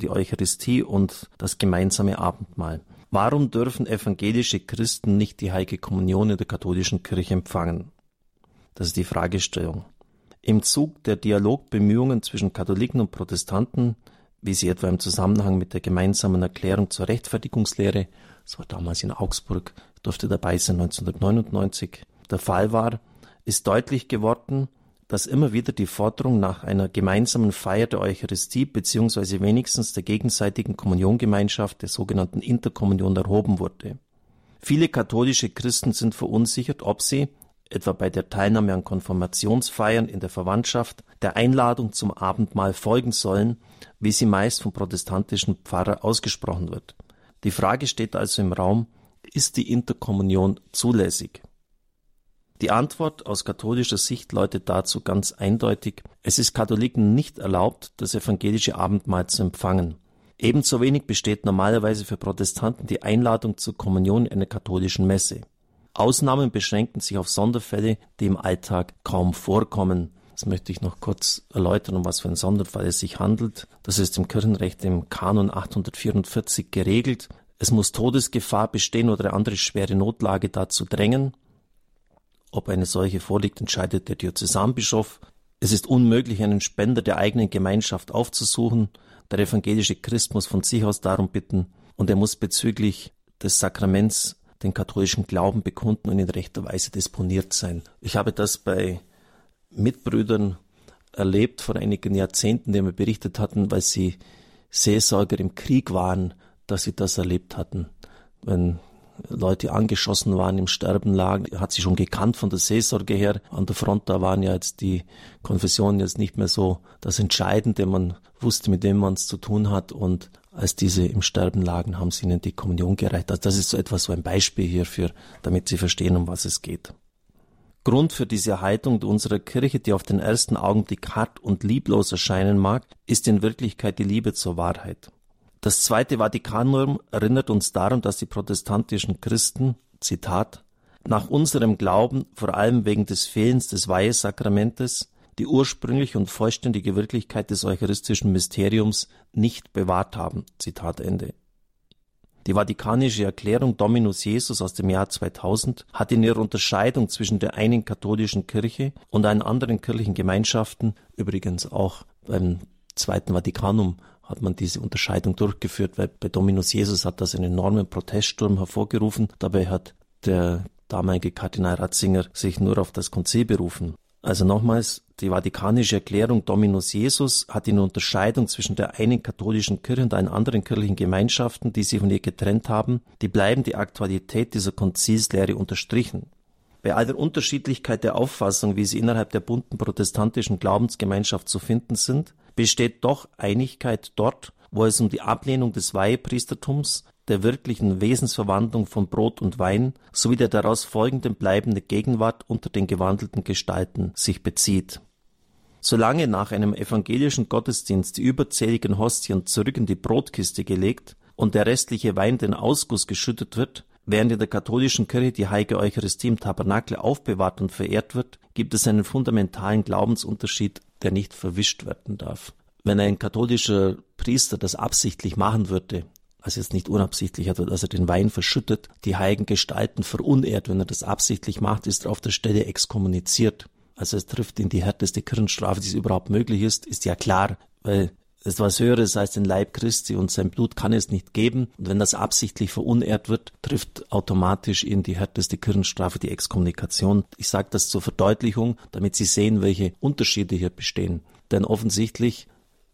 die Eucharistie und das gemeinsame Abendmahl. Warum dürfen evangelische Christen nicht die heilige Kommunion in der katholischen Kirche empfangen? Das ist die Fragestellung. Im Zug der Dialogbemühungen zwischen Katholiken und Protestanten, wie sie etwa im Zusammenhang mit der gemeinsamen Erklärung zur Rechtfertigungslehre, das war damals in Augsburg, durfte dabei sein 1999, der Fall war, ist deutlich geworden, dass immer wieder die Forderung nach einer gemeinsamen Feier der Eucharistie beziehungsweise wenigstens der gegenseitigen Kommuniongemeinschaft der sogenannten Interkommunion erhoben wurde. Viele katholische Christen sind verunsichert, ob sie, etwa bei der Teilnahme an Konfirmationsfeiern in der Verwandtschaft, der Einladung zum Abendmahl folgen sollen, wie sie meist vom protestantischen Pfarrer ausgesprochen wird. Die Frage steht also im Raum, ist die Interkommunion zulässig? Die Antwort aus katholischer Sicht lautet dazu ganz eindeutig, es ist Katholiken nicht erlaubt, das evangelische Abendmahl zu empfangen. Ebenso wenig besteht normalerweise für Protestanten die Einladung zur Kommunion in einer katholischen Messe. Ausnahmen beschränken sich auf Sonderfälle, die im Alltag kaum vorkommen. Das möchte ich noch kurz erläutern, um was für ein Sonderfall es sich handelt. Das ist im Kirchenrecht im Kanon 844 geregelt. Es muss Todesgefahr bestehen oder andere schwere Notlage dazu drängen. Ob eine solche vorliegt, entscheidet der Diözesanbischof. Es ist unmöglich, einen Spender der eigenen Gemeinschaft aufzusuchen. Der evangelische Christ muss von sich aus darum bitten und er muss bezüglich des Sakraments den katholischen Glauben bekunden und in rechter Weise disponiert sein. Ich habe das bei Mitbrüdern erlebt vor einigen Jahrzehnten, die mir berichtet hatten, weil sie Seelsorger im Krieg waren, dass sie das erlebt hatten. Wenn Leute angeschossen waren, im Sterben lagen, hat sie schon gekannt von der Seelsorge her. An der Front, da waren ja jetzt die Konfessionen jetzt nicht mehr so das Entscheidende. Man wusste, mit wem man es zu tun hat und als diese im Sterben lagen, haben sie ihnen die Kommunion gereicht. Also das ist so etwas, so ein Beispiel hierfür, damit sie verstehen, um was es geht. Grund für diese Haltung unserer Kirche, die auf den ersten Augenblick hart und lieblos erscheinen mag, ist in Wirklichkeit die Liebe zur Wahrheit. Das Zweite Vatikanum erinnert uns daran, dass die protestantischen Christen, Zitat, nach unserem Glauben, vor allem wegen des Fehlens des Weihesakramentes, die ursprüngliche und vollständige Wirklichkeit des eucharistischen Mysteriums nicht bewahrt haben. Zitat Ende. Die Vatikanische Erklärung Dominus Jesus aus dem Jahr 2000 hat in ihrer Unterscheidung zwischen der einen katholischen Kirche und allen anderen kirchlichen Gemeinschaften, übrigens auch beim Zweiten Vatikanum hat man diese Unterscheidung durchgeführt, weil bei Dominus Jesus hat das einen enormen Proteststurm hervorgerufen. Dabei hat der damalige Kardinal Ratzinger sich nur auf das Konzil berufen. Also nochmals, die Vatikanische Erklärung Dominus Jesus hat die Unterscheidung zwischen der einen katholischen Kirche und allen anderen kirchlichen Gemeinschaften, die sich von ihr getrennt haben, die bleiben die Aktualität dieser Konzilslehre unterstrichen. Bei all der Unterschiedlichkeit der Auffassung, wie sie innerhalb der bunten protestantischen Glaubensgemeinschaft zu finden sind, besteht doch Einigkeit dort, wo es um die Ablehnung des Weihepriestertums, der wirklichen Wesensverwandlung von Brot und Wein sowie der daraus folgenden bleibende Gegenwart unter den gewandelten Gestalten sich bezieht. Solange nach einem evangelischen Gottesdienst die überzähligen Hostien zurück in die Brotkiste gelegt und der restliche Wein den Ausguss geschüttet wird, während in der katholischen Kirche die heilige Eucharistie im Tabernakel aufbewahrt und verehrt wird, gibt es einen fundamentalen Glaubensunterschied der nicht verwischt werden darf. Wenn ein katholischer Priester das absichtlich machen würde, also jetzt nicht unabsichtlich, also dass er den Wein verschüttet, die heiligen Gestalten verunehrt, wenn er das absichtlich macht, ist er auf der Stelle exkommuniziert. Also es trifft ihn die härteste Kirchenstrafe, die es überhaupt möglich ist, ist ja klar, weil es was Höheres als den Leib Christi und sein Blut kann es nicht geben. Und wenn das absichtlich verunehrt wird, trifft automatisch ihn die härteste Kirchenstrafe, die Exkommunikation. Ich sage das zur Verdeutlichung, damit Sie sehen, welche Unterschiede hier bestehen. Denn offensichtlich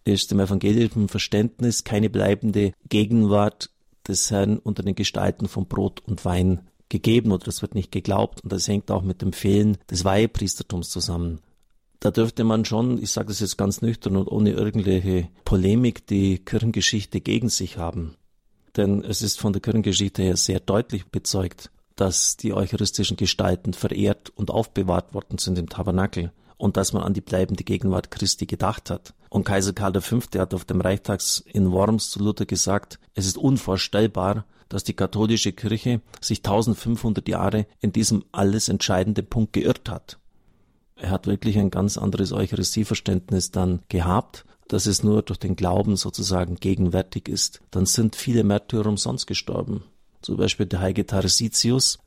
ist im evangelischen Verständnis keine bleibende Gegenwart des Herrn unter den Gestalten von Brot und Wein gegeben oder es wird nicht geglaubt und das hängt auch mit dem Fehlen des Weihepriestertums zusammen da dürfte man schon, ich sage das jetzt ganz nüchtern und ohne irgendwelche Polemik, die Kirchengeschichte gegen sich haben. Denn es ist von der Kirchengeschichte her sehr deutlich bezeugt, dass die eucharistischen Gestalten verehrt und aufbewahrt worden sind im Tabernakel und dass man an die bleibende Gegenwart Christi gedacht hat. Und Kaiser Karl V. hat auf dem Reichstags in Worms zu Luther gesagt, es ist unvorstellbar, dass die katholische Kirche sich 1500 Jahre in diesem alles entscheidenden Punkt geirrt hat. Er hat wirklich ein ganz anderes Eucharistieverständnis dann gehabt, dass es nur durch den Glauben sozusagen gegenwärtig ist, dann sind viele Märtyrer umsonst gestorben. Zum Beispiel der heilige Tarsitius,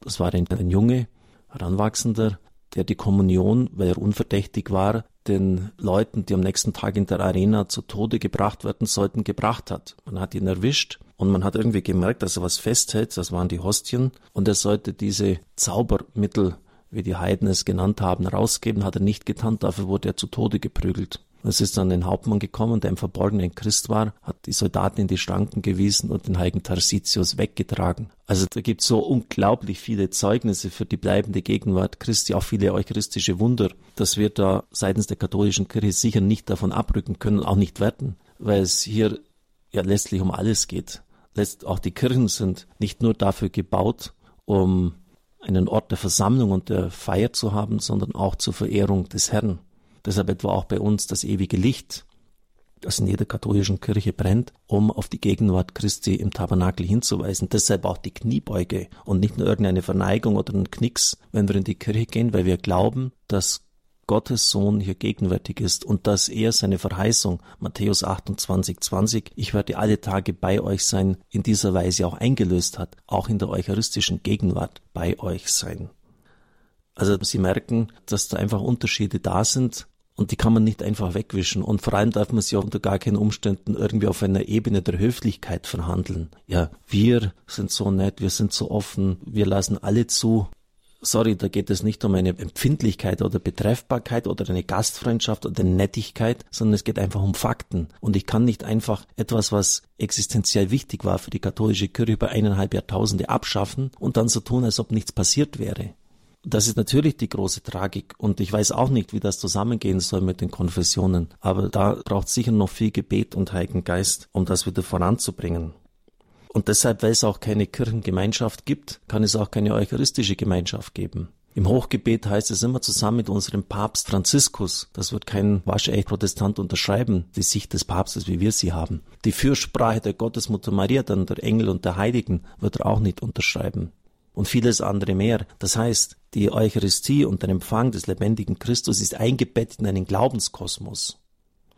das war ein, ein Junge, Heranwachsender, der die Kommunion, weil er unverdächtig war, den Leuten, die am nächsten Tag in der Arena zu Tode gebracht werden sollten, gebracht hat. Man hat ihn erwischt und man hat irgendwie gemerkt, dass er was festhält, das waren die Hostien, und er sollte diese Zaubermittel, wie die Heiden es genannt haben, rausgeben, hat er nicht getan, dafür wurde er zu Tode geprügelt. Es ist dann ein Hauptmann gekommen, der im Verborgenen Christ war, hat die Soldaten in die Schranken gewiesen und den heiligen Tarsitius weggetragen. Also da gibt es so unglaublich viele Zeugnisse für die bleibende Gegenwart Christi, auch viele eucharistische Wunder, dass wir da seitens der katholischen Kirche sicher nicht davon abrücken können, auch nicht werden, weil es hier ja letztlich um alles geht. Letzt, auch die Kirchen sind nicht nur dafür gebaut, um einen Ort der Versammlung und der Feier zu haben, sondern auch zur Verehrung des Herrn. Deshalb etwa auch bei uns das ewige Licht, das in jeder katholischen Kirche brennt, um auf die Gegenwart Christi im Tabernakel hinzuweisen. Deshalb auch die Kniebeuge und nicht nur irgendeine Verneigung oder ein Knicks, wenn wir in die Kirche gehen, weil wir glauben, dass Gottes Sohn hier gegenwärtig ist und dass er seine Verheißung, Matthäus 28, 20, ich werde alle Tage bei euch sein, in dieser Weise auch eingelöst hat, auch in der eucharistischen Gegenwart bei euch sein. Also Sie merken, dass da einfach Unterschiede da sind, und die kann man nicht einfach wegwischen. Und vor allem darf man sie auch unter gar keinen Umständen irgendwie auf einer Ebene der Höflichkeit verhandeln. Ja, wir sind so nett, wir sind so offen, wir lassen alle zu. Sorry, da geht es nicht um eine Empfindlichkeit oder Betreffbarkeit oder eine Gastfreundschaft oder Nettigkeit, sondern es geht einfach um Fakten. Und ich kann nicht einfach etwas, was existenziell wichtig war für die katholische Kirche über eineinhalb Jahrtausende abschaffen und dann so tun, als ob nichts passiert wäre. Das ist natürlich die große Tragik und ich weiß auch nicht, wie das zusammengehen soll mit den Konfessionen. Aber da braucht sicher noch viel Gebet und Heiligen Geist, um das wieder voranzubringen. Und deshalb, weil es auch keine Kirchengemeinschaft gibt, kann es auch keine eucharistische Gemeinschaft geben. Im Hochgebet heißt es immer zusammen mit unserem Papst Franziskus. Das wird kein waschecht Protestant unterschreiben, die Sicht des Papstes, wie wir sie haben. Die Fürsprache der Gottesmutter Maria, dann der Engel und der Heiligen, wird er auch nicht unterschreiben und vieles andere mehr. Das heißt, die Eucharistie und der Empfang des lebendigen Christus ist eingebettet in einen Glaubenskosmos,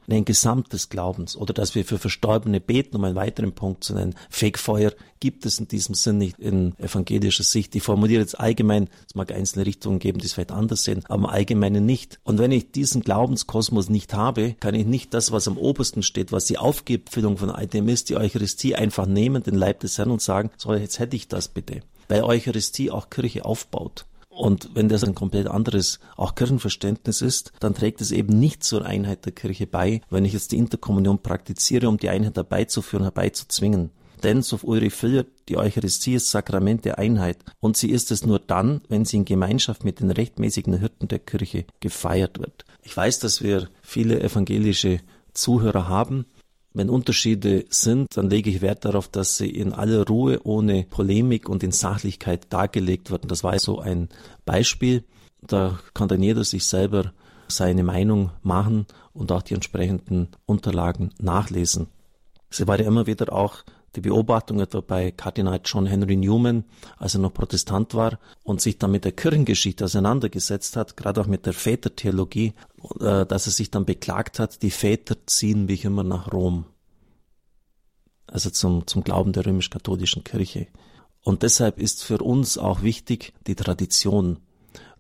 in ein Gesamt des Glaubens. Oder dass wir für Verstorbene beten, um einen weiteren Punkt zu nennen. Fegfeuer gibt es in diesem Sinn nicht in evangelischer Sicht. Ich formuliere jetzt allgemein, es mag einzelne Richtungen geben, die es vielleicht anders sehen, aber im Allgemeinen nicht. Und wenn ich diesen Glaubenskosmos nicht habe, kann ich nicht das, was am obersten steht, was die Aufgipfelung von all dem ist, die Eucharistie einfach nehmen, den Leib des Herrn und sagen, so jetzt hätte ich das bitte weil Eucharistie auch Kirche aufbaut. Und wenn das ein komplett anderes auch Kirchenverständnis ist, dann trägt es eben nicht zur Einheit der Kirche bei, wenn ich jetzt die Interkommunion praktiziere, um die Einheit herbeizuführen, herbeizuzwingen. Denn, so Ulrich Filler, die Eucharistie ist Sakrament der Einheit und sie ist es nur dann, wenn sie in Gemeinschaft mit den rechtmäßigen Hirten der Kirche gefeiert wird. Ich weiß, dass wir viele evangelische Zuhörer haben wenn Unterschiede sind, dann lege ich Wert darauf, dass sie in aller Ruhe, ohne Polemik und in Sachlichkeit dargelegt werden. Das war so ein Beispiel. Da kann dann jeder sich selber seine Meinung machen und auch die entsprechenden Unterlagen nachlesen. Sie war ja immer wieder auch die Beobachtung etwa bei Kardinal John Henry Newman, als er noch Protestant war und sich dann mit der Kirchengeschichte auseinandergesetzt hat, gerade auch mit der Vätertheologie, äh, dass er sich dann beklagt hat, die Väter ziehen mich immer nach Rom. Also zum, zum Glauben der römisch-katholischen Kirche. Und deshalb ist für uns auch wichtig die Tradition.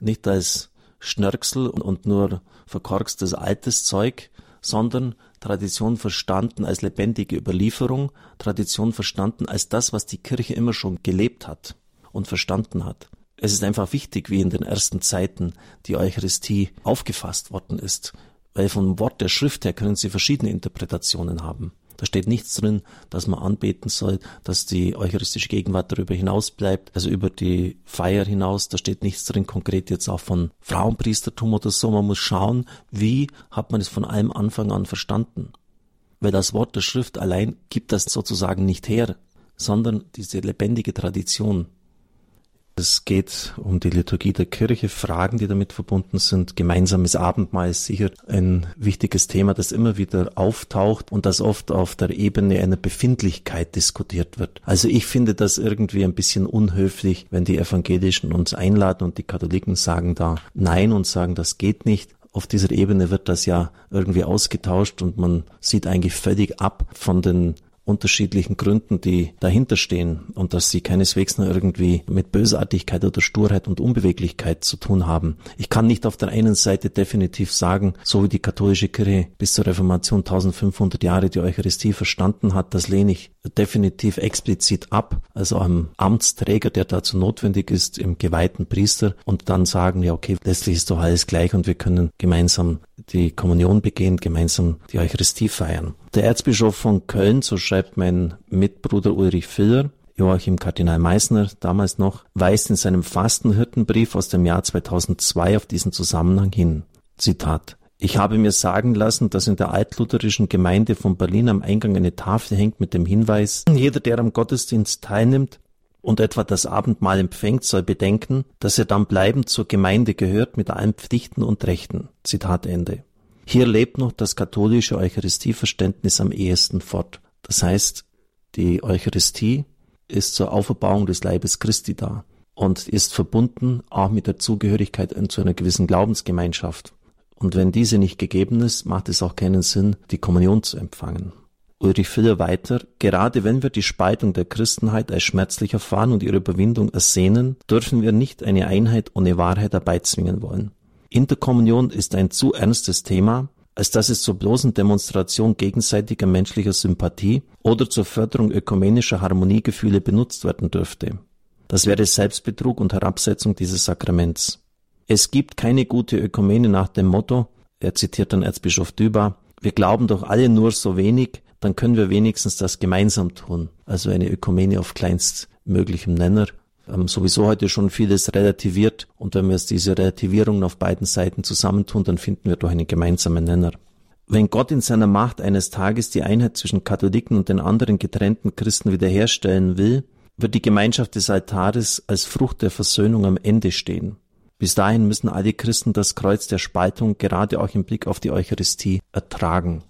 Nicht als Schnörksel und nur verkorkstes altes Zeug, sondern Tradition verstanden als lebendige Überlieferung, Tradition verstanden als das, was die Kirche immer schon gelebt hat und verstanden hat. Es ist einfach wichtig, wie in den ersten Zeiten die Eucharistie aufgefasst worden ist, weil vom Wort der Schrift her können sie verschiedene Interpretationen haben. Da steht nichts drin, dass man anbeten soll, dass die eucharistische Gegenwart darüber hinaus bleibt, also über die Feier hinaus. Da steht nichts drin, konkret jetzt auch von Frauenpriestertum oder so. Man muss schauen, wie hat man es von allem Anfang an verstanden. Weil das Wort der Schrift allein gibt das sozusagen nicht her, sondern diese lebendige Tradition. Es geht um die Liturgie der Kirche, Fragen, die damit verbunden sind. Gemeinsames Abendmahl ist sicher ein wichtiges Thema, das immer wieder auftaucht und das oft auf der Ebene einer Befindlichkeit diskutiert wird. Also ich finde das irgendwie ein bisschen unhöflich, wenn die Evangelischen uns einladen und die Katholiken sagen da Nein und sagen, das geht nicht auf dieser Ebene wird das ja irgendwie ausgetauscht und man sieht eigentlich völlig ab von den unterschiedlichen Gründen, die dahinter stehen und dass sie keineswegs nur irgendwie mit Bösartigkeit oder Sturheit und Unbeweglichkeit zu tun haben. Ich kann nicht auf der einen Seite definitiv sagen, so wie die katholische Kirche bis zur Reformation 1500 Jahre die Eucharistie verstanden hat, das lehne ich definitiv explizit ab, also am Amtsträger, der dazu notwendig ist, im geweihten Priester und dann sagen, ja okay, letztlich ist doch alles gleich und wir können gemeinsam die Kommunion begehen, gemeinsam die Eucharistie feiern. Der Erzbischof von Köln, so schreibt mein Mitbruder Ulrich Filler, Joachim Kardinal Meissner damals noch, weist in seinem Fastenhirtenbrief aus dem Jahr 2002 auf diesen Zusammenhang hin. Zitat. Ich habe mir sagen lassen, dass in der altlutherischen Gemeinde von Berlin am Eingang eine Tafel hängt mit dem Hinweis, jeder, der am Gottesdienst teilnimmt und etwa das Abendmahl empfängt, soll bedenken, dass er dann bleibend zur Gemeinde gehört mit allen Pflichten und Rechten. Zitat Ende. Hier lebt noch das katholische Eucharistieverständnis am ehesten fort. Das heißt, die Eucharistie ist zur Auferbauung des Leibes Christi da und ist verbunden auch mit der Zugehörigkeit zu einer gewissen Glaubensgemeinschaft. Und wenn diese nicht gegeben ist, macht es auch keinen Sinn, die Kommunion zu empfangen. Ulrich Filler weiter, gerade wenn wir die Spaltung der Christenheit als schmerzlich erfahren und ihre Überwindung ersehnen, dürfen wir nicht eine Einheit ohne Wahrheit herbeizwingen wollen. Interkommunion ist ein zu ernstes Thema, als dass es zur bloßen Demonstration gegenseitiger menschlicher Sympathie oder zur Förderung ökumenischer Harmoniegefühle benutzt werden dürfte. Das wäre Selbstbetrug und Herabsetzung dieses Sakraments. Es gibt keine gute Ökumene nach dem Motto, er zitiert dann Erzbischof Düber, wir glauben doch alle nur so wenig, dann können wir wenigstens das gemeinsam tun. Also eine Ökumene auf kleinstmöglichem Nenner ähm, sowieso heute schon vieles relativiert und wenn wir diese Relativierungen auf beiden Seiten zusammentun, dann finden wir doch einen gemeinsamen Nenner. Wenn Gott in seiner Macht eines Tages die Einheit zwischen Katholiken und den anderen getrennten Christen wiederherstellen will, wird die Gemeinschaft des Altares als Frucht der Versöhnung am Ende stehen. Bis dahin müssen alle Christen das Kreuz der Spaltung gerade auch im Blick auf die Eucharistie ertragen.